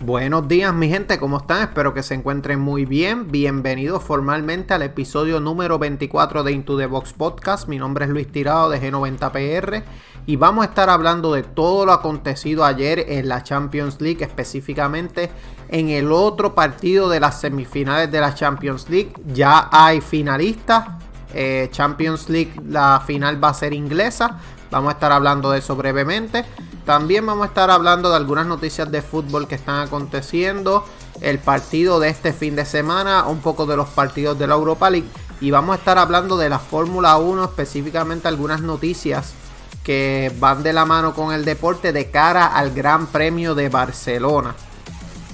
Buenos días mi gente, ¿cómo están? Espero que se encuentren muy bien. Bienvenidos formalmente al episodio número 24 de Into the Box Podcast. Mi nombre es Luis Tirado de G90PR y vamos a estar hablando de todo lo acontecido ayer en la Champions League, específicamente en el otro partido de las semifinales de la Champions League. Ya hay finalistas. Eh, Champions League, la final va a ser inglesa. Vamos a estar hablando de eso brevemente. También vamos a estar hablando de algunas noticias de fútbol que están aconteciendo, el partido de este fin de semana, un poco de los partidos de la Europa League y vamos a estar hablando de la Fórmula 1, específicamente algunas noticias que van de la mano con el deporte de cara al Gran Premio de Barcelona.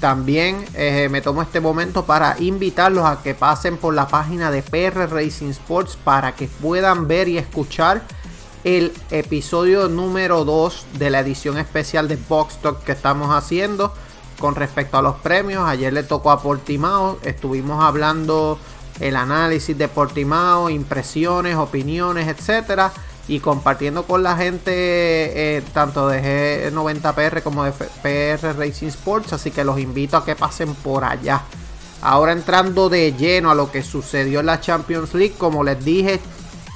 También eh, me tomo este momento para invitarlos a que pasen por la página de PR Racing Sports para que puedan ver y escuchar el episodio número 2 de la edición especial de Box Talk que estamos haciendo con respecto a los premios. Ayer le tocó a Portimao, estuvimos hablando el análisis de Portimao, impresiones, opiniones, etcétera y compartiendo con la gente eh, tanto de G90PR como de PR Racing Sports, así que los invito a que pasen por allá. Ahora entrando de lleno a lo que sucedió en la Champions League, como les dije,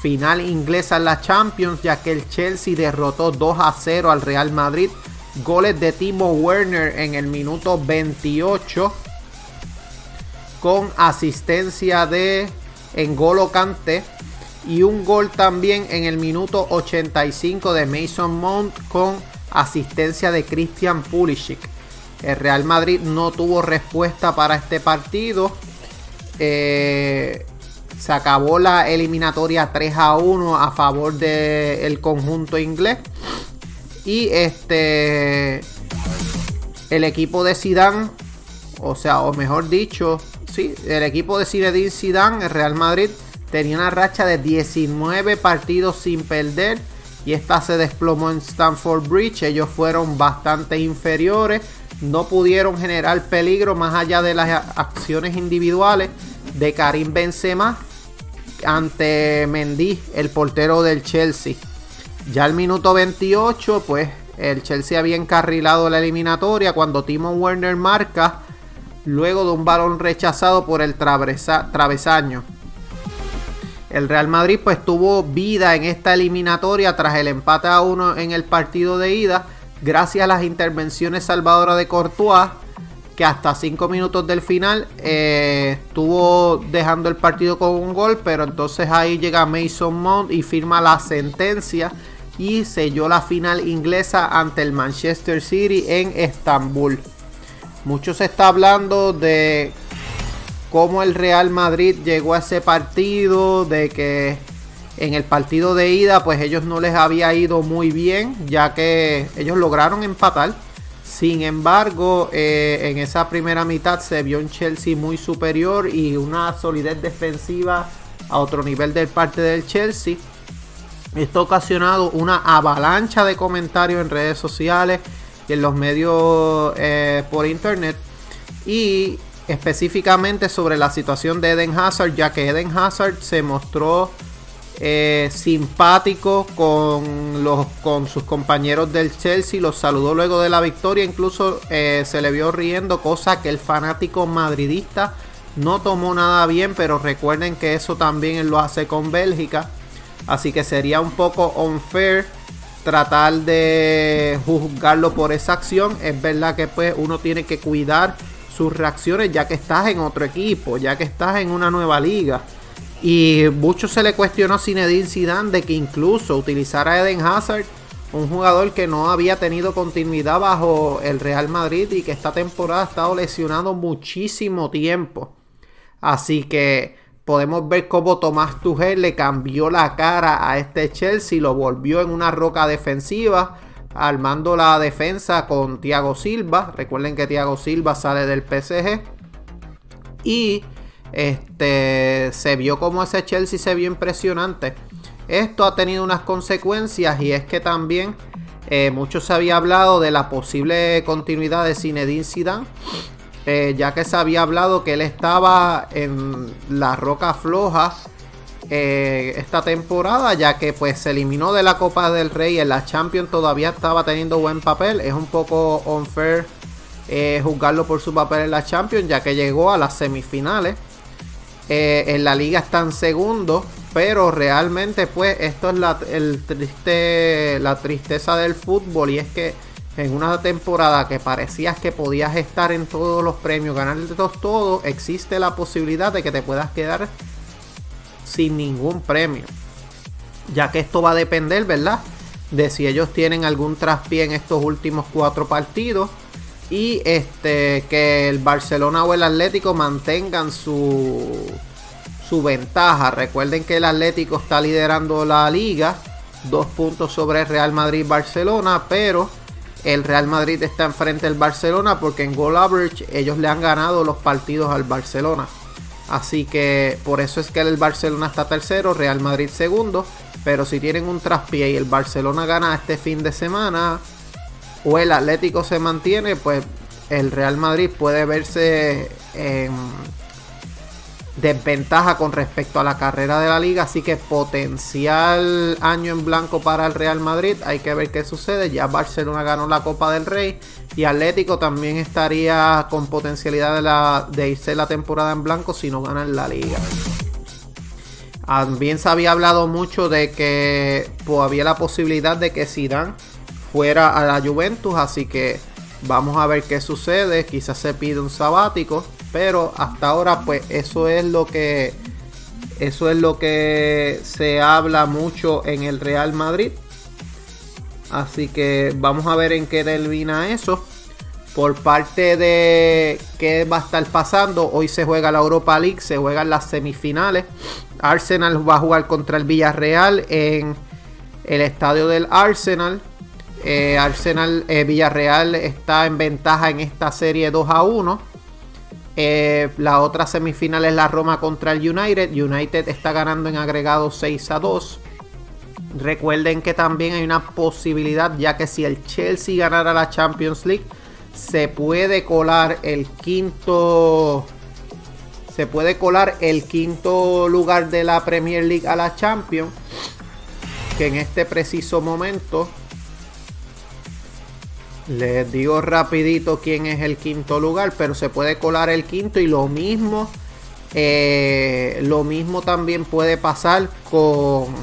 final inglesa en la Champions, ya que el Chelsea derrotó 2 a 0 al Real Madrid. Goles de Timo Werner en el minuto 28 con asistencia de Engolo Kante y un gol también en el minuto 85 de Mason Mount con asistencia de Christian Pulisic. El Real Madrid no tuvo respuesta para este partido. Eh, se acabó la eliminatoria 3 a 1 a favor del conjunto inglés. Y este el equipo de Zidane, o sea, o mejor dicho, sí, el equipo de Zinedine Zidane, el Real Madrid, tenía una racha de 19 partidos sin perder y esta se desplomó en Stamford Bridge. Ellos fueron bastante inferiores, no pudieron generar peligro más allá de las acciones individuales de Karim Benzema ante Mendy, el portero del Chelsea. Ya al minuto 28, pues el Chelsea había encarrilado la eliminatoria cuando Timo Werner marca luego de un balón rechazado por el travesaño. El Real Madrid pues tuvo vida en esta eliminatoria tras el empate a uno en el partido de ida gracias a las intervenciones salvadoras de Courtois que hasta 5 minutos del final eh, estuvo dejando el partido con un gol, pero entonces ahí llega Mason Mount y firma la sentencia y selló la final inglesa ante el Manchester City en Estambul. Mucho se está hablando de cómo el Real Madrid llegó a ese partido, de que en el partido de ida pues ellos no les había ido muy bien, ya que ellos lograron empatar sin embargo, eh, en esa primera mitad se vio un Chelsea muy superior y una solidez defensiva a otro nivel del parte del Chelsea. Esto ha ocasionado una avalancha de comentarios en redes sociales y en los medios eh, por internet. Y específicamente sobre la situación de Eden Hazard, ya que Eden Hazard se mostró eh, simpático con, los, con sus compañeros del Chelsea, los saludó luego de la victoria, incluso eh, se le vio riendo, cosa que el fanático madridista no tomó nada bien, pero recuerden que eso también lo hace con Bélgica, así que sería un poco unfair tratar de juzgarlo por esa acción, es verdad que pues uno tiene que cuidar sus reacciones ya que estás en otro equipo, ya que estás en una nueva liga. Y mucho se le cuestionó a Zinedine Zidane de que incluso utilizara a Eden Hazard, un jugador que no había tenido continuidad bajo el Real Madrid y que esta temporada ha estado lesionado muchísimo tiempo. Así que podemos ver cómo Tomás Tuchel le cambió la cara a este Chelsea, lo volvió en una roca defensiva, armando la defensa con Thiago Silva. Recuerden que Thiago Silva sale del PSG. Y este, se vio como ese Chelsea se vio impresionante. Esto ha tenido unas consecuencias y es que también eh, mucho se había hablado de la posible continuidad de Zinedine Zidane, eh, ya que se había hablado que él estaba en la roca floja eh, esta temporada, ya que pues se eliminó de la Copa del Rey en la Champions, todavía estaba teniendo buen papel, es un poco unfair juzgarlo por su papel en la Champions, ya que llegó a las semifinales. En la liga está en segundo, pero realmente, pues, esto es la, tristeza del fútbol. Y es que en una temporada que parecías que podías estar en todos los premios, ganar todos, todo, existe la posibilidad de que te puedas quedar sin ningún premio. Ya que esto va a depender, ¿verdad? De si ellos tienen algún traspié en estos últimos cuatro partidos. Y este que el Barcelona o el Atlético mantengan su su ventaja. Recuerden que el Atlético está liderando la liga, dos puntos sobre Real Madrid-Barcelona, pero el Real Madrid está enfrente del Barcelona porque en goal average ellos le han ganado los partidos al Barcelona. Así que por eso es que el Barcelona está tercero, Real Madrid segundo. Pero si tienen un traspié y el Barcelona gana este fin de semana o el Atlético se mantiene, pues el Real Madrid puede verse en desventaja con respecto a la carrera de la liga, así que potencial año en blanco para el Real Madrid, hay que ver qué sucede, ya Barcelona ganó la Copa del Rey y Atlético también estaría con potencialidad de, de irse la temporada en blanco si no ganan la liga. También se había hablado mucho de que pues, había la posibilidad de que Zidane fuera a la Juventus, así que vamos a ver qué sucede, quizás se pide un sabático pero hasta ahora, pues eso es lo que. Eso es lo que se habla mucho en el Real Madrid. Así que vamos a ver en qué termina eso. Por parte de qué va a estar pasando, hoy se juega la Europa League, se juegan las semifinales. Arsenal va a jugar contra el Villarreal en el estadio del Arsenal. Eh, Arsenal eh, Villarreal está en ventaja en esta serie 2 a 1. Eh, la otra semifinal es la Roma contra el United. United está ganando en agregado 6 a 2. Recuerden que también hay una posibilidad, ya que si el Chelsea ganara la Champions League, se puede colar el quinto. Se puede colar el quinto lugar de la Premier League a la Champions. Que en este preciso momento les digo rapidito quién es el quinto lugar, pero se puede colar el quinto y lo mismo, eh, lo mismo también puede pasar con,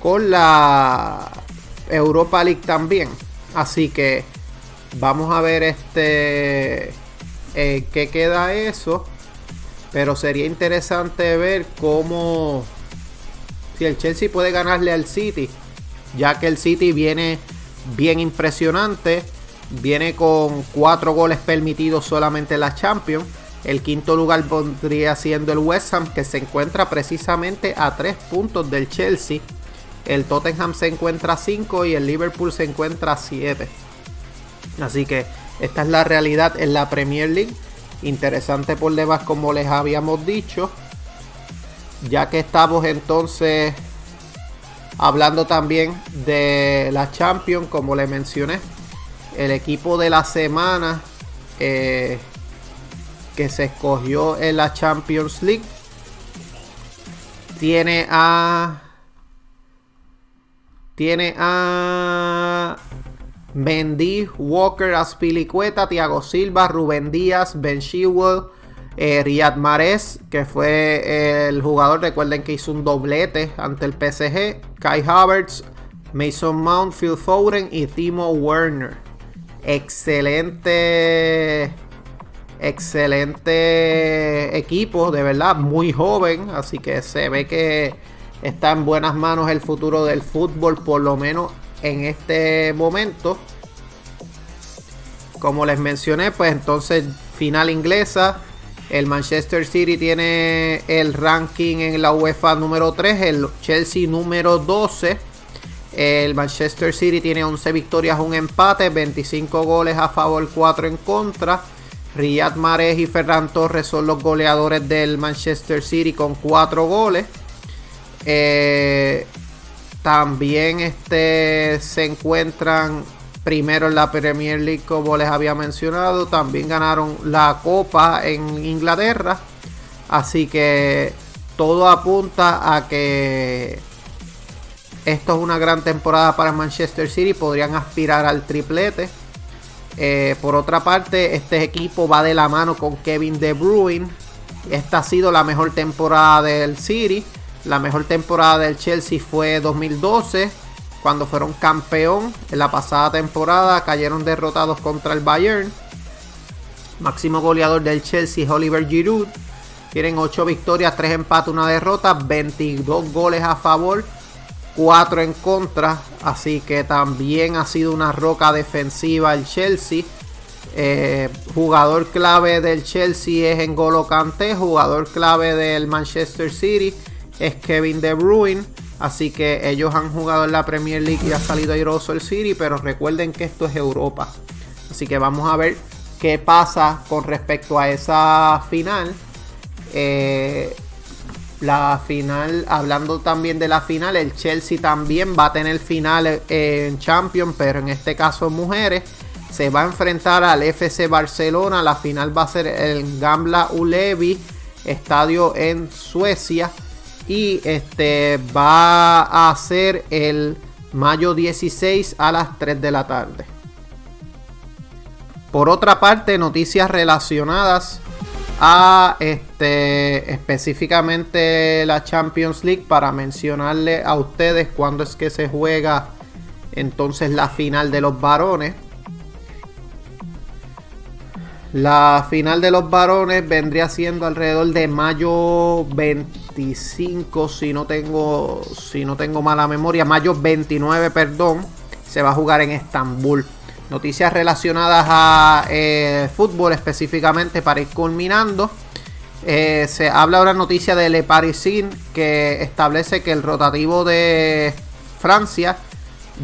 con la Europa League también. Así que vamos a ver este eh, qué queda eso. Pero sería interesante ver cómo si el Chelsea puede ganarle al City, ya que el City viene bien impresionante. Viene con cuatro goles permitidos solamente en la Champions. El quinto lugar podría siendo el West Ham, que se encuentra precisamente a tres puntos del Chelsea. El Tottenham se encuentra a 5 y el Liverpool se encuentra a 7. Así que esta es la realidad en la Premier League. Interesante por demás, como les habíamos dicho. Ya que estamos entonces Hablando también de la Champions, como le mencioné, el equipo de la semana eh, que se escogió en la Champions League tiene a tiene a Mendy, Walker, Aspilicueta, Thiago Silva, Rubén Díaz, Ben Shewell, eh, Riyad Mahrez, que fue el jugador, recuerden que hizo un doblete ante el PSG. Kai Havertz, Mason Mount, Phil Foden y Timo Werner. Excelente, excelente equipo, de verdad, muy joven. Así que se ve que está en buenas manos el futuro del fútbol, por lo menos en este momento. Como les mencioné, pues entonces final inglesa. El Manchester City tiene el ranking en la UEFA número 3, el Chelsea número 12. El Manchester City tiene 11 victorias, un empate, 25 goles a favor, 4 en contra. Riyad Mahrez y Ferran Torres son los goleadores del Manchester City con cuatro goles. Eh, también este, se encuentran primero en la Premier League, como les había mencionado. También ganaron la Copa en Inglaterra. Así que todo apunta a que esto es una gran temporada para Manchester City. Podrían aspirar al triplete. Eh, por otra parte, este equipo va de la mano con Kevin De Bruyne. Esta ha sido la mejor temporada del City. La mejor temporada del Chelsea fue 2012, cuando fueron campeón. En la pasada temporada cayeron derrotados contra el Bayern. Máximo goleador del Chelsea Oliver Giroud. Tienen 8 victorias, 3 empates, 1 derrota, 22 goles a favor, 4 en contra. Así que también ha sido una roca defensiva el Chelsea. Eh, jugador clave del Chelsea es N'Golo Kanté. Jugador clave del Manchester City es Kevin De Bruyne. Así que ellos han jugado en la Premier League y ha salido airoso el City. Pero recuerden que esto es Europa. Así que vamos a ver qué pasa con respecto a esa final. Eh, la final, hablando también de la final, el Chelsea también va a tener final en Champions, pero en este caso mujeres. Se va a enfrentar al FC Barcelona. La final va a ser el Gamla Ulevi, estadio en Suecia. Y este va a ser el mayo 16 a las 3 de la tarde. Por otra parte, noticias relacionadas a este específicamente la Champions League para mencionarle a ustedes cuándo es que se juega entonces la final de los varones. La final de los varones vendría siendo alrededor de mayo 25, si no tengo si no tengo mala memoria, mayo 29, perdón, se va a jugar en Estambul. Noticias relacionadas a eh, fútbol específicamente para ir culminando. Eh, se habla una noticia de Le Parisien que establece que el rotativo de Francia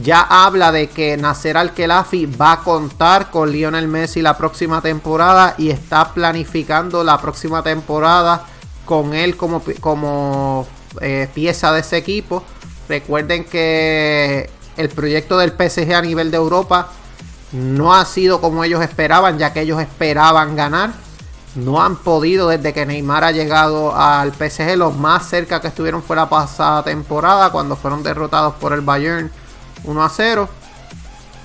ya habla de que Nasser Al-Khelafi va a contar con Lionel Messi la próxima temporada y está planificando la próxima temporada con él como, como eh, pieza de ese equipo. Recuerden que el proyecto del PSG a nivel de Europa no ha sido como ellos esperaban, ya que ellos esperaban ganar. No han podido desde que Neymar ha llegado al PSG. Lo más cerca que estuvieron fue la pasada temporada, cuando fueron derrotados por el Bayern 1 a 0.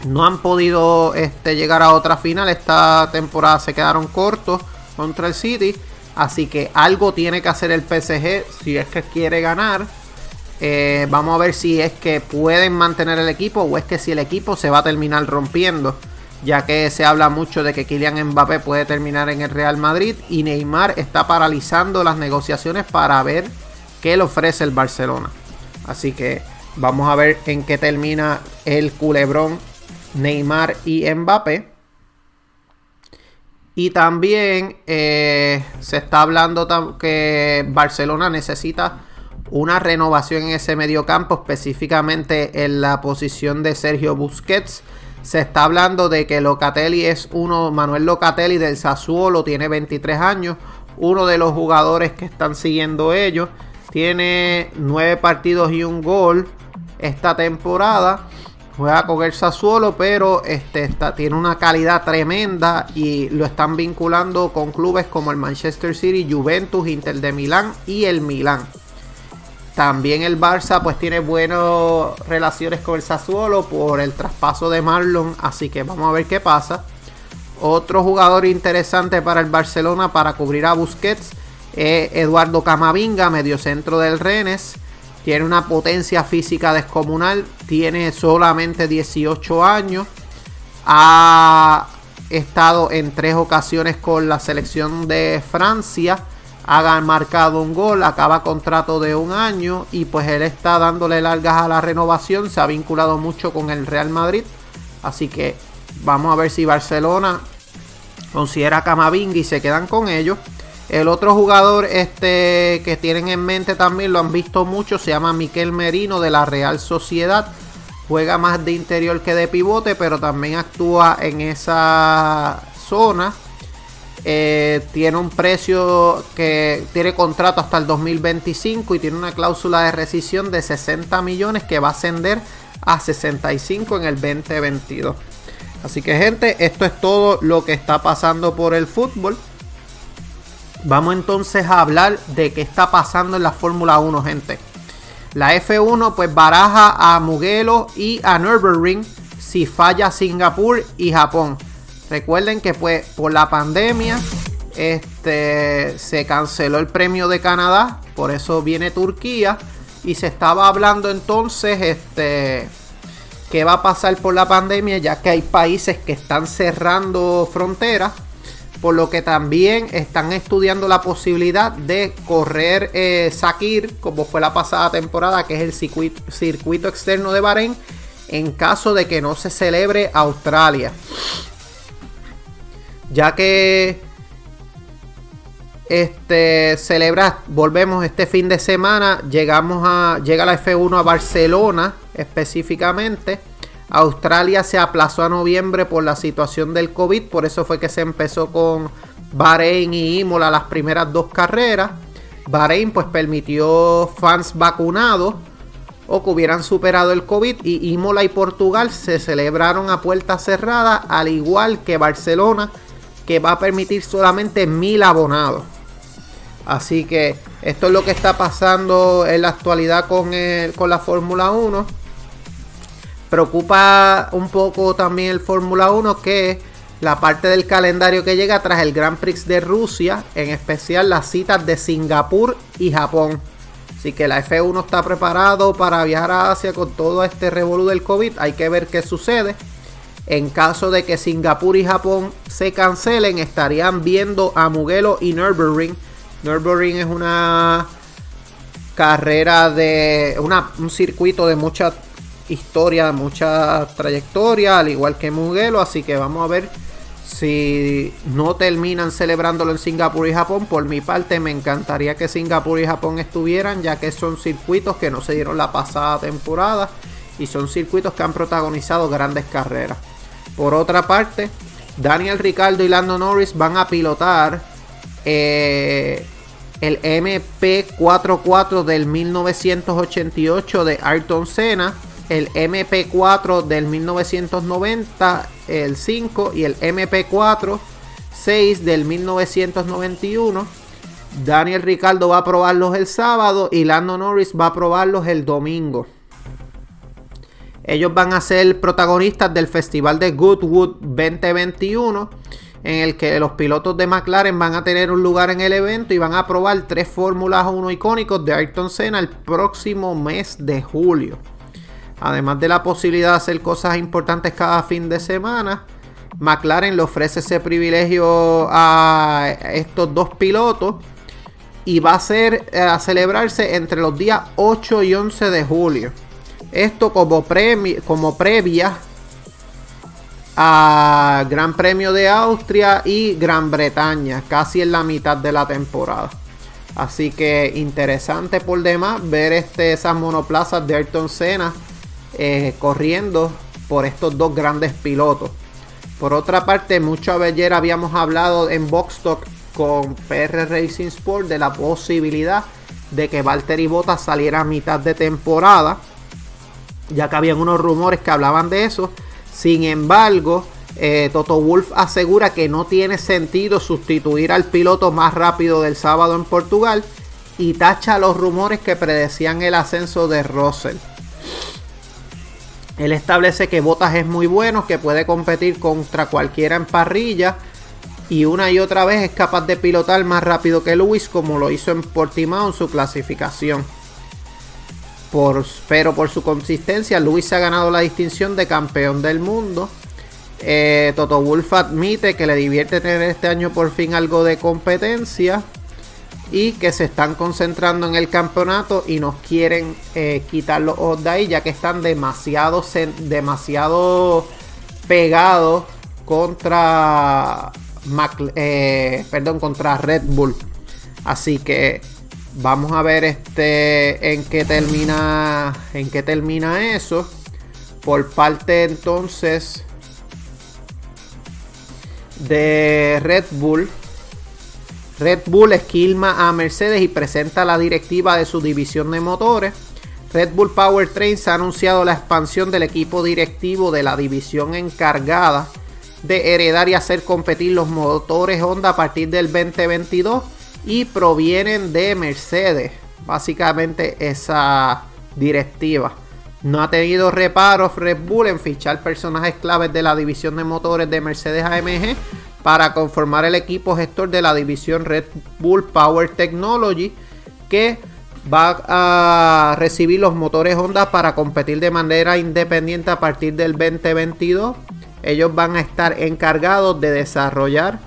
No han podido este, llegar a otra final. Esta temporada se quedaron cortos contra el City. Así que algo tiene que hacer el PSG si es que quiere ganar. Eh, vamos a ver si es que pueden mantener el equipo o es que si el equipo se va a terminar rompiendo. Ya que se habla mucho de que Kylian Mbappé puede terminar en el Real Madrid y Neymar está paralizando las negociaciones para ver qué le ofrece el Barcelona. Así que vamos a ver en qué termina el culebrón Neymar y Mbappé. Y también eh, se está hablando que Barcelona necesita una renovación en ese mediocampo, específicamente en la posición de Sergio Busquets. Se está hablando de que Locatelli es uno, Manuel Locatelli del Sassuolo, tiene 23 años, uno de los jugadores que están siguiendo ellos. Tiene 9 partidos y un gol esta temporada. Juega con el Sassuolo, pero este, está, tiene una calidad tremenda y lo están vinculando con clubes como el Manchester City, Juventus, Inter de Milán y el Milán. También el Barça pues tiene buenas relaciones con el Sassuolo por el traspaso de Marlon, así que vamos a ver qué pasa. Otro jugador interesante para el Barcelona para cubrir a Busquets es Eduardo Camavinga, mediocentro del Rennes. Tiene una potencia física descomunal, tiene solamente 18 años. Ha estado en tres ocasiones con la selección de Francia hagan marcado un gol, acaba contrato de un año y pues él está dándole largas a la renovación, se ha vinculado mucho con el Real Madrid, así que vamos a ver si Barcelona considera Camavinga y se quedan con ellos. El otro jugador este, que tienen en mente también lo han visto mucho, se llama Miquel Merino de la Real Sociedad. Juega más de interior que de pivote, pero también actúa en esa zona eh, tiene un precio que tiene contrato hasta el 2025 y tiene una cláusula de rescisión de 60 millones que va a ascender a 65 en el 2022. Así que gente, esto es todo lo que está pasando por el fútbol. Vamos entonces a hablar de qué está pasando en la Fórmula 1, gente. La F1 pues baraja a Mugello y a Nürburgring si falla Singapur y Japón. Recuerden que pues por la pandemia este, se canceló el premio de Canadá, por eso viene Turquía y se estaba hablando entonces este qué va a pasar por la pandemia ya que hay países que están cerrando fronteras por lo que también están estudiando la posibilidad de correr eh, Sakir, como fue la pasada temporada, que es el circuito, externo de Bahrein, en caso de que no se celebre Australia. Ya que este volvemos este fin de semana, llegamos a llega la F1 a Barcelona específicamente Australia se aplazó a noviembre por la situación del COVID, por eso fue que se empezó con Bahrein y Imola las primeras dos carreras. Bahrein pues permitió fans vacunados o que hubieran superado el COVID y Imola y Portugal se celebraron a puerta cerrada al igual que Barcelona que va a permitir solamente mil abonados. Así que esto es lo que está pasando en la actualidad con, con la Fórmula 1 Preocupa un poco también el Fórmula 1 que la parte del calendario que llega tras el Grand Prix de Rusia, en especial las citas de Singapur y Japón. Así que la F1 está preparado para viajar a Asia con todo este revolú del COVID. Hay que ver qué sucede. En caso de que Singapur y Japón se cancelen, estarían viendo a Mugello y Nürburgring. Nürburgring es una carrera de un circuito de mucha historia, mucha trayectoria, al igual que Mugello. Así que vamos a ver si no terminan celebrándolo en Singapur y Japón. Por mi parte, me encantaría que Singapur y Japón estuvieran, ya que son circuitos que no se dieron la pasada temporada y son circuitos que han protagonizado grandes carreras. Por otra parte, Daniel Ricardo y Lando Norris van a pilotar eh, el MP44 del 1988 de Ayrton Senna el MP4 del 1990, el 5 y el MP4 6 del 1991. Daniel Ricardo va a probarlos el sábado y Lando Norris va a probarlos el domingo. Ellos van a ser protagonistas del Festival de Goodwood 2021, en el que los pilotos de McLaren van a tener un lugar en el evento y van a probar tres Fórmulas 1 icónicos de Ayrton Senna el próximo mes de julio. Además de la posibilidad de hacer cosas importantes cada fin de semana, McLaren le ofrece ese privilegio a estos dos pilotos y va a ser eh, a celebrarse entre los días 8 y 11 de julio. Esto como, como previa a Gran Premio de Austria y Gran Bretaña, casi en la mitad de la temporada. Así que interesante por demás ver este, esas monoplazas de Ayrton Senna eh, corriendo por estos dos grandes pilotos. Por otra parte, mucho ayer habíamos hablado en Box Talk con PR Racing Sport de la posibilidad de que Valtteri Bottas saliera a mitad de temporada, ya que habían unos rumores que hablaban de eso. Sin embargo, eh, Toto Wolf asegura que no tiene sentido sustituir al piloto más rápido del sábado en Portugal y tacha los rumores que predecían el ascenso de Russell. Él establece que Botas es muy bueno, que puede competir contra cualquiera en parrilla y una y otra vez es capaz de pilotar más rápido que Lewis como lo hizo en Portimao en su clasificación. Por, pero por su consistencia, Lewis ha ganado la distinción de campeón del mundo. Eh, Toto Wolff admite que le divierte tener este año por fin algo de competencia y que se están concentrando en el campeonato y nos quieren eh, quitar los de ahí ya que están demasiado, demasiado pegados contra eh, perdón contra Red Bull. Así que vamos a ver este en qué termina en qué termina eso. Por parte entonces de Red Bull Red Bull esquilma a Mercedes y presenta la directiva de su división de motores. Red Bull Powertrains ha anunciado la expansión del equipo directivo de la división encargada de heredar y hacer competir los motores Honda a partir del 2022 y provienen de Mercedes. Básicamente esa directiva. No ha tenido reparos Red Bull en fichar personajes claves de la división de motores de Mercedes AMG para conformar el equipo gestor de la división Red Bull Power Technology que va a recibir los motores Honda para competir de manera independiente a partir del 2022. Ellos van a estar encargados de desarrollar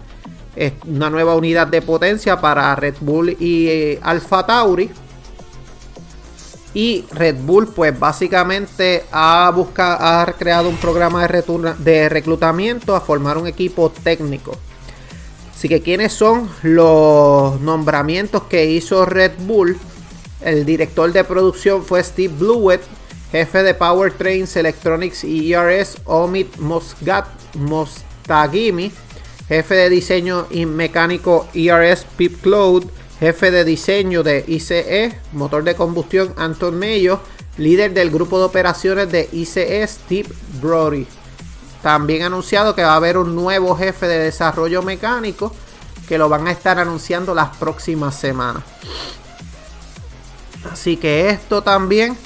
eh, una nueva unidad de potencia para Red Bull y eh, Alfa Tauri y Red Bull, pues básicamente ha, buscado, ha creado un programa de, reclutamiento a formar un equipo técnico. Así que, ¿quiénes son los nombramientos que hizo Red Bull? El director de producción fue Steve Blewett, jefe de Powertrains Electronics y ERS Omid Mosgat Mostagimi, jefe de diseño y mecánico ERS Pip Cloud, jefe de diseño de ICE, motor de combustión Anton Mello, líder del grupo de operaciones de ICE Steve Brody. También anunciado que va a haber un nuevo jefe de desarrollo mecánico que lo van a estar anunciando las próximas semanas. Así que esto también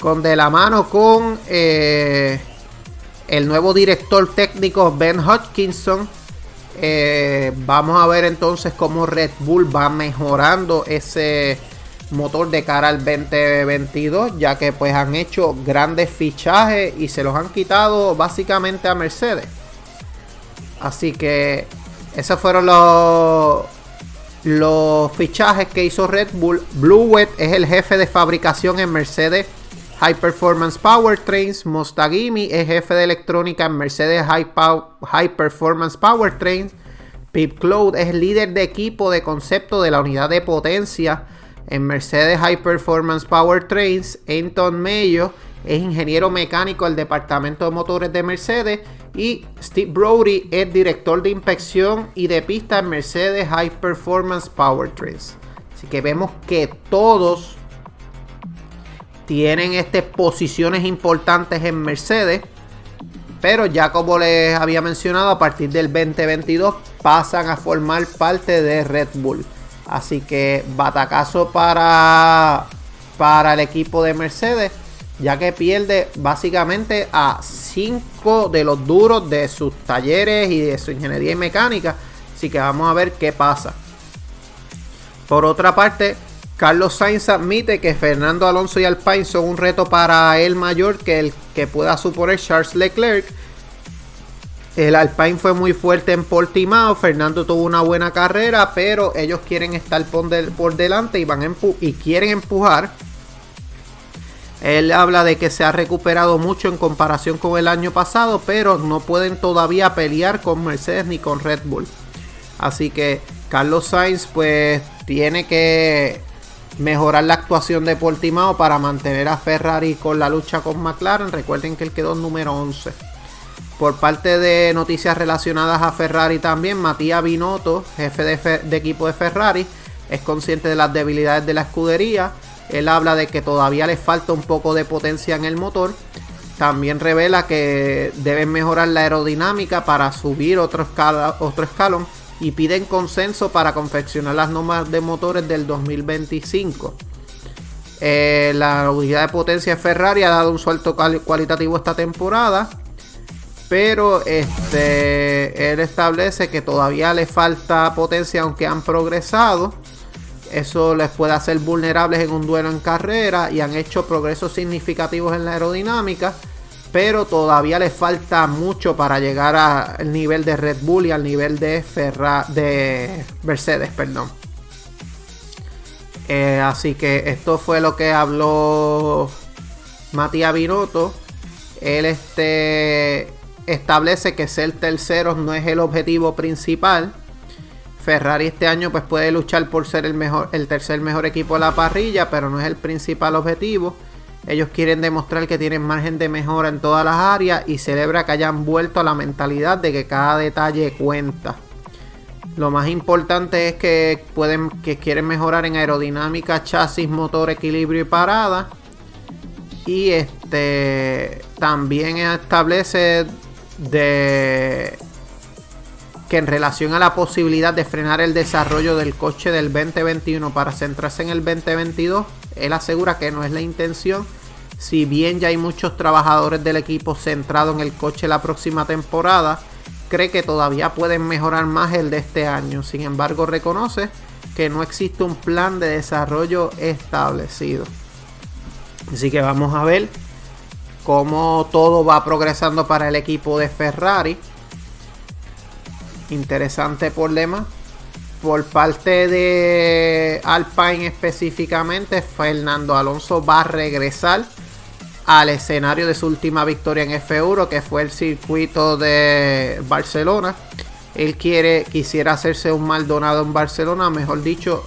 con de la mano con eh, el nuevo director técnico Ben Hodgkinson eh, vamos a ver entonces cómo Red Bull va mejorando ese motor de cara al 2022, ya que pues han hecho grandes fichajes y se los han quitado básicamente a Mercedes. Así que esos fueron los, los fichajes que hizo Red Bull. Bluewet es el jefe de fabricación en Mercedes High Performance Powertrains. Mostagimi es jefe de electrónica en Mercedes High, Performance Powertrains. Pip Cloud es líder de equipo de concepto de la unidad de potencia en Mercedes High Performance Powertrains. Anton Mayo es ingeniero mecánico del departamento de motores de Mercedes. Y Steve Brody es director de inspección y de pista en Mercedes High Performance Powertrains. Así que vemos que todos tienen este, posiciones importantes en Mercedes. Pero ya como les había mencionado, a partir del 2022 pasan a formar parte de Red Bull. Así que batacazo para, para el equipo de Mercedes, ya que pierde básicamente a 5 de los duros de sus talleres y de su ingeniería y mecánica. Así que vamos a ver qué pasa. Por otra parte, Carlos Sainz admite que Fernando Alonso y Alpine son un reto para él mayor que el que pueda suponer Charles Leclerc. El Alpine fue muy fuerte en Portimao, Fernando tuvo una buena carrera, pero ellos quieren estar por, delante y, van y quieren empujar. Él habla de que se ha recuperado mucho en comparación con el año pasado, pero no pueden todavía pelear con Mercedes ni con Red Bull. Así que Carlos Sainz pues tiene que mejorar la actuación de Portimao para mantener a Ferrari con la lucha con McLaren. Recuerden que él quedó número 11. Por parte de noticias relacionadas a Ferrari también, Matías Binotto, jefe de, equipo de Ferrari, es consciente de las debilidades de la escudería. Él habla de que todavía le falta un poco de potencia en el motor. También revela que deben mejorar la aerodinámica para subir otro escalón y piden consenso para confeccionar las normas de motores del 2025. Eh, la unidad de potencia Ferrari ha dado un salto cualitativo esta temporada. Pero este, él establece que todavía le falta potencia aunque han progresado. Eso les puede hacer vulnerables en un duelo en carrera y han hecho progresos significativos en la aerodinámica pero todavía le falta mucho para llegar al nivel de Red Bull y al nivel de, de Mercedes. Perdón. Eh, así que esto fue lo que habló Matías Binotto. Él este, establece que ser tercero no es el objetivo principal. Ferrari este año pues puede luchar por ser el mejor, el tercer mejor equipo de la parrilla, pero no es el principal objetivo. Ellos quieren demostrar que tienen margen de mejora en todas las áreas y celebra que hayan vuelto a la mentalidad de que cada detalle cuenta. Lo más importante es que pueden que quieren mejorar en aerodinámica, chasis, motor, equilibrio y parada. Y este también establece de que en relación a la posibilidad de frenar el desarrollo del coche del 2021 para centrarse en el 2022, él asegura que no es la intención. Si bien ya hay muchos trabajadores del equipo centrados en el coche la próxima temporada, cree que todavía pueden mejorar más el de este año. Sin embargo, reconoce que no existe un plan de desarrollo establecido. Así que vamos a ver cómo todo va progresando para el equipo de Ferrari. Interesante problema. Por parte de Alpine específicamente, Fernando Alonso va a regresar al escenario de su última victoria en F1, que fue el circuito de Barcelona. Él quiere, quisiera hacerse un Maldonado en Barcelona, mejor dicho,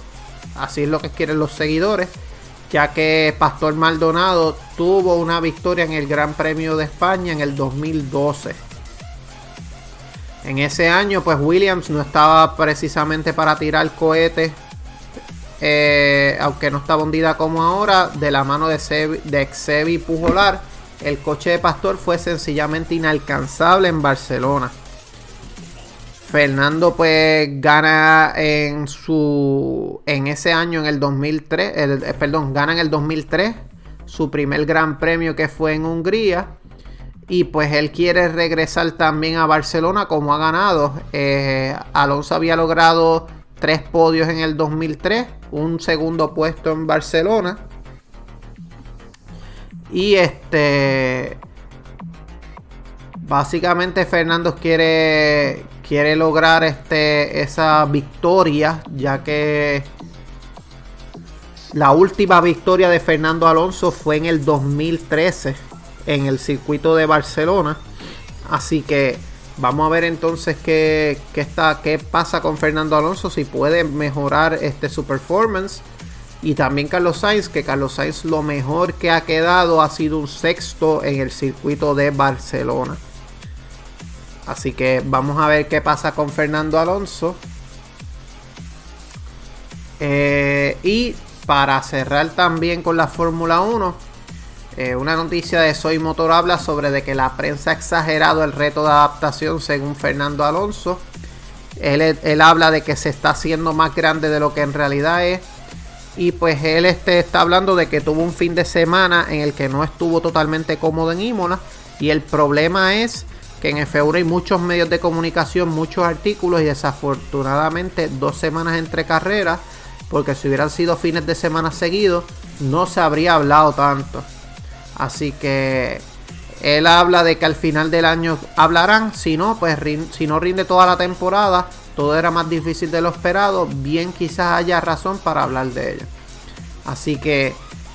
así es lo que quieren los seguidores ya que Pastor Maldonado tuvo una victoria en el Gran Premio de España en el 2012. En ese año, pues Williams no estaba precisamente para tirar cohetes, eh, aunque no estaba hundida como ahora, de la mano de, Xevi Pujolar. El coche de Pastor fue sencillamente inalcanzable en Barcelona. Fernando pues gana en su en ese año en el 2003, eh, perdón, gana en el 2003 su primer gran premio que fue en Hungría y pues él quiere regresar también a Barcelona como ha ganado. Eh, Alonso había logrado tres podios en el 2003, un segundo puesto en Barcelona y este básicamente Fernando quiere quiere lograr este, esa victoria, ya que la última victoria de Fernando Alonso fue en el 2013 en el circuito de Barcelona. Así que vamos a ver entonces qué, qué, está, qué pasa con Fernando Alonso, si puede mejorar este, su performance. Y también Carlos Sainz, que Carlos Sainz lo mejor que ha quedado ha sido un sexto en el circuito de Barcelona. Así que vamos a ver qué pasa con Fernando Alonso. Eh, y para cerrar también con la Fórmula 1, eh, una noticia de Soy Motor habla sobre de que la prensa ha exagerado el reto de adaptación según Fernando Alonso. Él, habla de que se está haciendo más grande de lo que en realidad es. Y pues él este, está hablando de que tuvo un fin de semana en el que no estuvo totalmente cómodo en Imola. Y el problema es que en F1 hay muchos medios de comunicación, muchos artículos y desafortunadamente dos semanas entre carreras, porque si hubieran sido fines de semana seguidos, no se habría hablado tanto. Así que él habla de que al final del año hablarán, si no, pues si no rinde toda la temporada, todo era más difícil de lo esperado, bien quizás haya razón para hablar de ello. Así que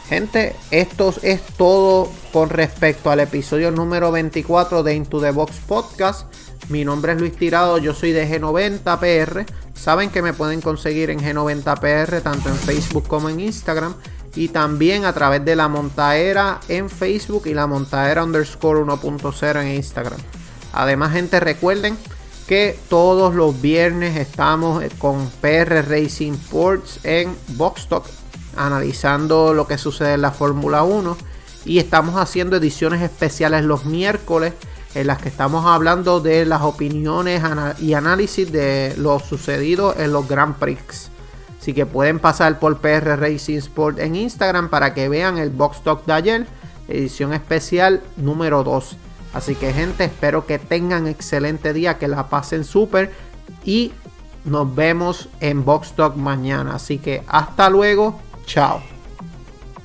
Gente, esto es todo con respecto al episodio número 24 de Into the Box Podcast. Mi nombre es Luis Tirado, yo soy de G90PR. Saben que me pueden conseguir en G90PR tanto en Facebook como en Instagram. Y también a través de la montaera en Facebook y la montaera underscore 1.0 en Instagram. Además, gente, recuerden que todos los viernes estamos con PR Racing Sports en Box Talk analizando lo que sucede en la Fórmula 1 y estamos haciendo ediciones especiales los miércoles en las que estamos hablando de las opiniones y análisis de lo sucedido en los Grand Prix. Así que pueden pasar por PR Racing Sport en Instagram para que vean el Box Talk de ayer, edición especial número 2. Así que gente, espero que tengan excelente día, que la pasen súper y nos vemos en Box Talk mañana. Así que hasta luego. Tchau.